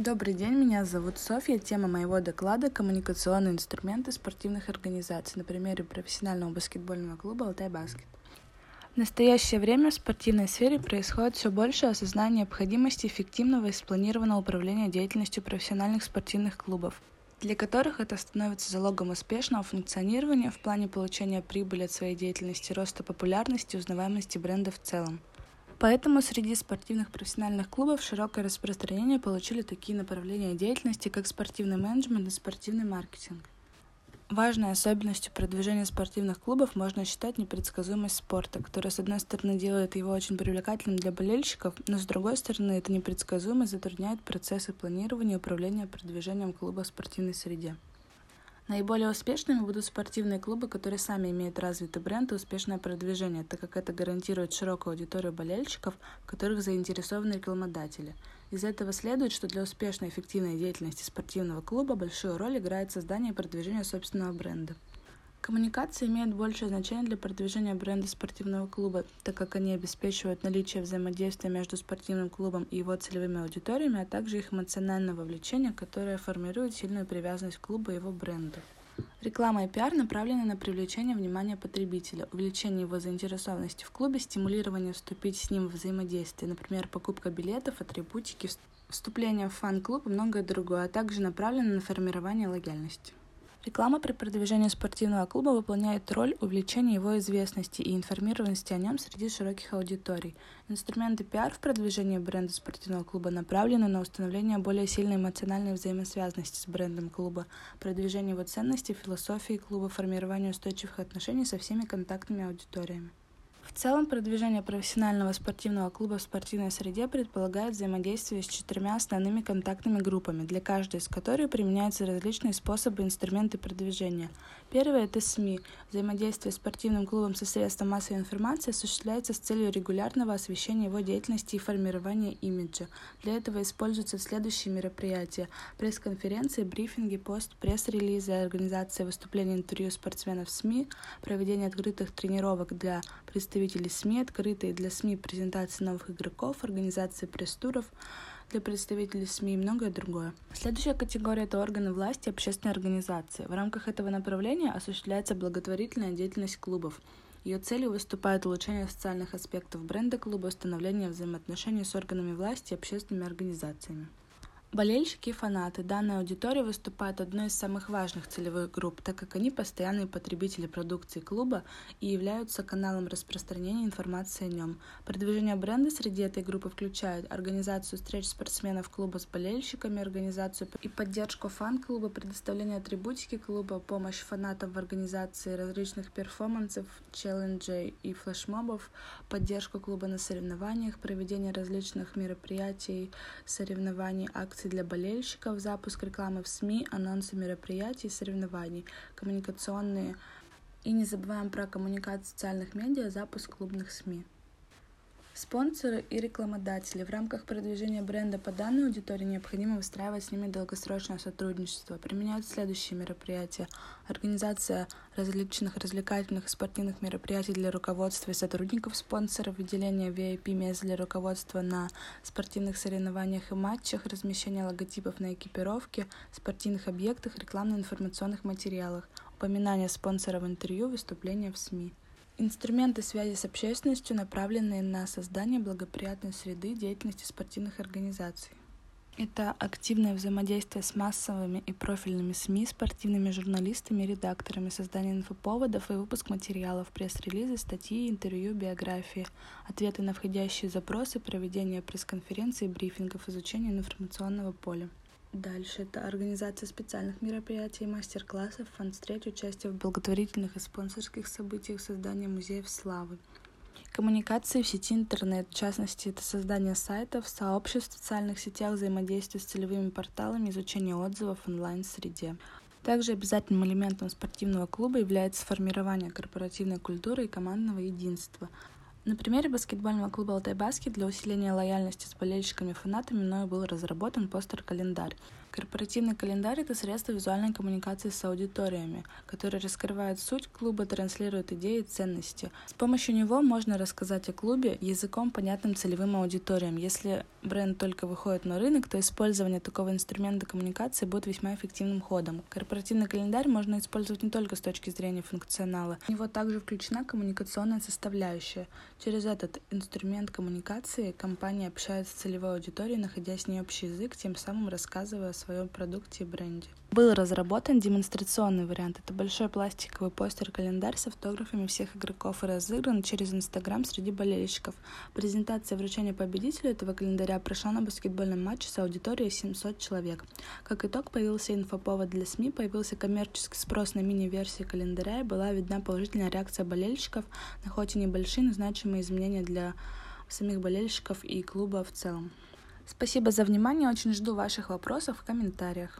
Добрый день, меня зовут Софья. Тема моего доклада – коммуникационные инструменты спортивных организаций на примере профессионального баскетбольного клуба «Алтай Баскет». В настоящее время в спортивной сфере происходит все больше осознания необходимости эффективного и спланированного управления деятельностью профессиональных спортивных клубов, для которых это становится залогом успешного функционирования в плане получения прибыли от своей деятельности, роста популярности и узнаваемости бренда в целом. Поэтому среди спортивных профессиональных клубов широкое распространение получили такие направления деятельности, как спортивный менеджмент и спортивный маркетинг. Важной особенностью продвижения спортивных клубов можно считать непредсказуемость спорта, которая, с одной стороны, делает его очень привлекательным для болельщиков, но, с другой стороны, эта непредсказуемость затрудняет процессы планирования и управления продвижением клуба в спортивной среде. Наиболее успешными будут спортивные клубы, которые сами имеют развитый бренд и успешное продвижение, так как это гарантирует широкую аудиторию болельщиков, в которых заинтересованы рекламодатели. Из этого следует, что для успешной и эффективной деятельности спортивного клуба большую роль играет создание и продвижение собственного бренда. Коммуникации имеют большее значение для продвижения бренда спортивного клуба, так как они обеспечивают наличие взаимодействия между спортивным клубом и его целевыми аудиториями, а также их эмоциональное вовлечение, которое формирует сильную привязанность к клубу и его бренду. Реклама и пиар направлены на привлечение внимания потребителя, увеличение его заинтересованности в клубе, стимулирование вступить с ним в взаимодействие, например, покупка билетов, атрибутики, вступление в фан-клуб и многое другое, а также направлено на формирование лояльности. Реклама при продвижении спортивного клуба выполняет роль увеличения его известности и информированности о нем среди широких аудиторий. Инструменты пиар в продвижении бренда спортивного клуба направлены на установление более сильной эмоциональной взаимосвязанности с брендом клуба, продвижение его ценностей, философии клуба, формирование устойчивых отношений со всеми контактными аудиториями. В целом, продвижение профессионального спортивного клуба в спортивной среде предполагает взаимодействие с четырьмя основными контактными группами, для каждой из которых применяются различные способы и инструменты продвижения. Первое – это СМИ. Взаимодействие с спортивным клубом со средством массовой информации осуществляется с целью регулярного освещения его деятельности и формирования имиджа. Для этого используются следующие мероприятия – пресс-конференции, брифинги, пост, пресс-релизы, организация выступлений интервью спортсменов в СМИ, проведение открытых тренировок для представителей представителей СМИ, открытые для СМИ презентации новых игроков, организации пресс-туров для представителей СМИ и многое другое. Следующая категория – это органы власти и общественные организации. В рамках этого направления осуществляется благотворительная деятельность клубов. Ее целью выступает улучшение социальных аспектов бренда клуба, установление взаимоотношений с органами власти и общественными организациями. Болельщики и фанаты данной аудитории выступают одной из самых важных целевых групп, так как они постоянные потребители продукции клуба и являются каналом распространения информации о нем. Продвижение бренда среди этой группы включает организацию встреч спортсменов клуба с болельщиками, организацию и поддержку фан-клуба, предоставление атрибутики клуба, помощь фанатам в организации различных перформансов, челленджей и флешмобов, поддержку клуба на соревнованиях, проведение различных мероприятий, соревнований, акций акций для болельщиков, запуск рекламы в СМИ, анонсы мероприятий и соревнований, коммуникационные и не забываем про коммуникацию социальных медиа, запуск клубных СМИ. Спонсоры и рекламодатели. В рамках продвижения бренда по данной аудитории необходимо выстраивать с ними долгосрочное сотрудничество. Применяются следующие мероприятия. Организация различных развлекательных и спортивных мероприятий для руководства и сотрудников спонсоров, выделение VIP-мест для руководства на спортивных соревнованиях и матчах, размещение логотипов на экипировке, спортивных объектах, рекламно-информационных материалах, упоминание спонсоров интервью, выступления в СМИ. Инструменты связи с общественностью, направленные на создание благоприятной среды деятельности спортивных организаций. Это активное взаимодействие с массовыми и профильными СМИ, спортивными журналистами, редакторами, создание инфоповодов и выпуск материалов, пресс-релизы, статьи, интервью, биографии, ответы на входящие запросы, проведение пресс-конференций, брифингов, изучение информационного поля. Дальше это организация специальных мероприятий, мастер-классов, фан-встреч, участие в благотворительных и спонсорских событиях, создание музеев славы. Коммуникации в сети интернет, в частности, это создание сайтов, сообществ в социальных сетях, взаимодействие с целевыми порталами, изучение отзывов в онлайн-среде. Также обязательным элементом спортивного клуба является формирование корпоративной культуры и командного единства. На примере баскетбольного клуба «Алтай Баскет» для усиления лояльности с болельщиками и фанатами мною был разработан постер-календарь. Корпоративный календарь – это средство визуальной коммуникации с аудиториями, который раскрывает суть клуба, транслирует идеи и ценности. С помощью него можно рассказать о клубе языком, понятным целевым аудиториям. Если бренд только выходит на рынок, то использование такого инструмента коммуникации будет весьма эффективным ходом. Корпоративный календарь можно использовать не только с точки зрения функционала. В него также включена коммуникационная составляющая. Через этот инструмент коммуникации компания общается с целевой аудиторией, находя с ней общий язык, тем самым рассказывая о своем продукте и бренде. Был разработан демонстрационный вариант. Это большой пластиковый постер-календарь с автографами всех игроков и разыгран через Инстаграм среди болельщиков. Презентация вручения победителю этого календаря прошла на баскетбольном матче с аудиторией 700 человек. Как итог, появился инфоповод для СМИ, появился коммерческий спрос на мини-версии календаря и была видна положительная реакция болельщиков на хоть и небольшие, но значимые изменения для самих болельщиков и клуба в целом. Спасибо за внимание, очень жду ваших вопросов в комментариях.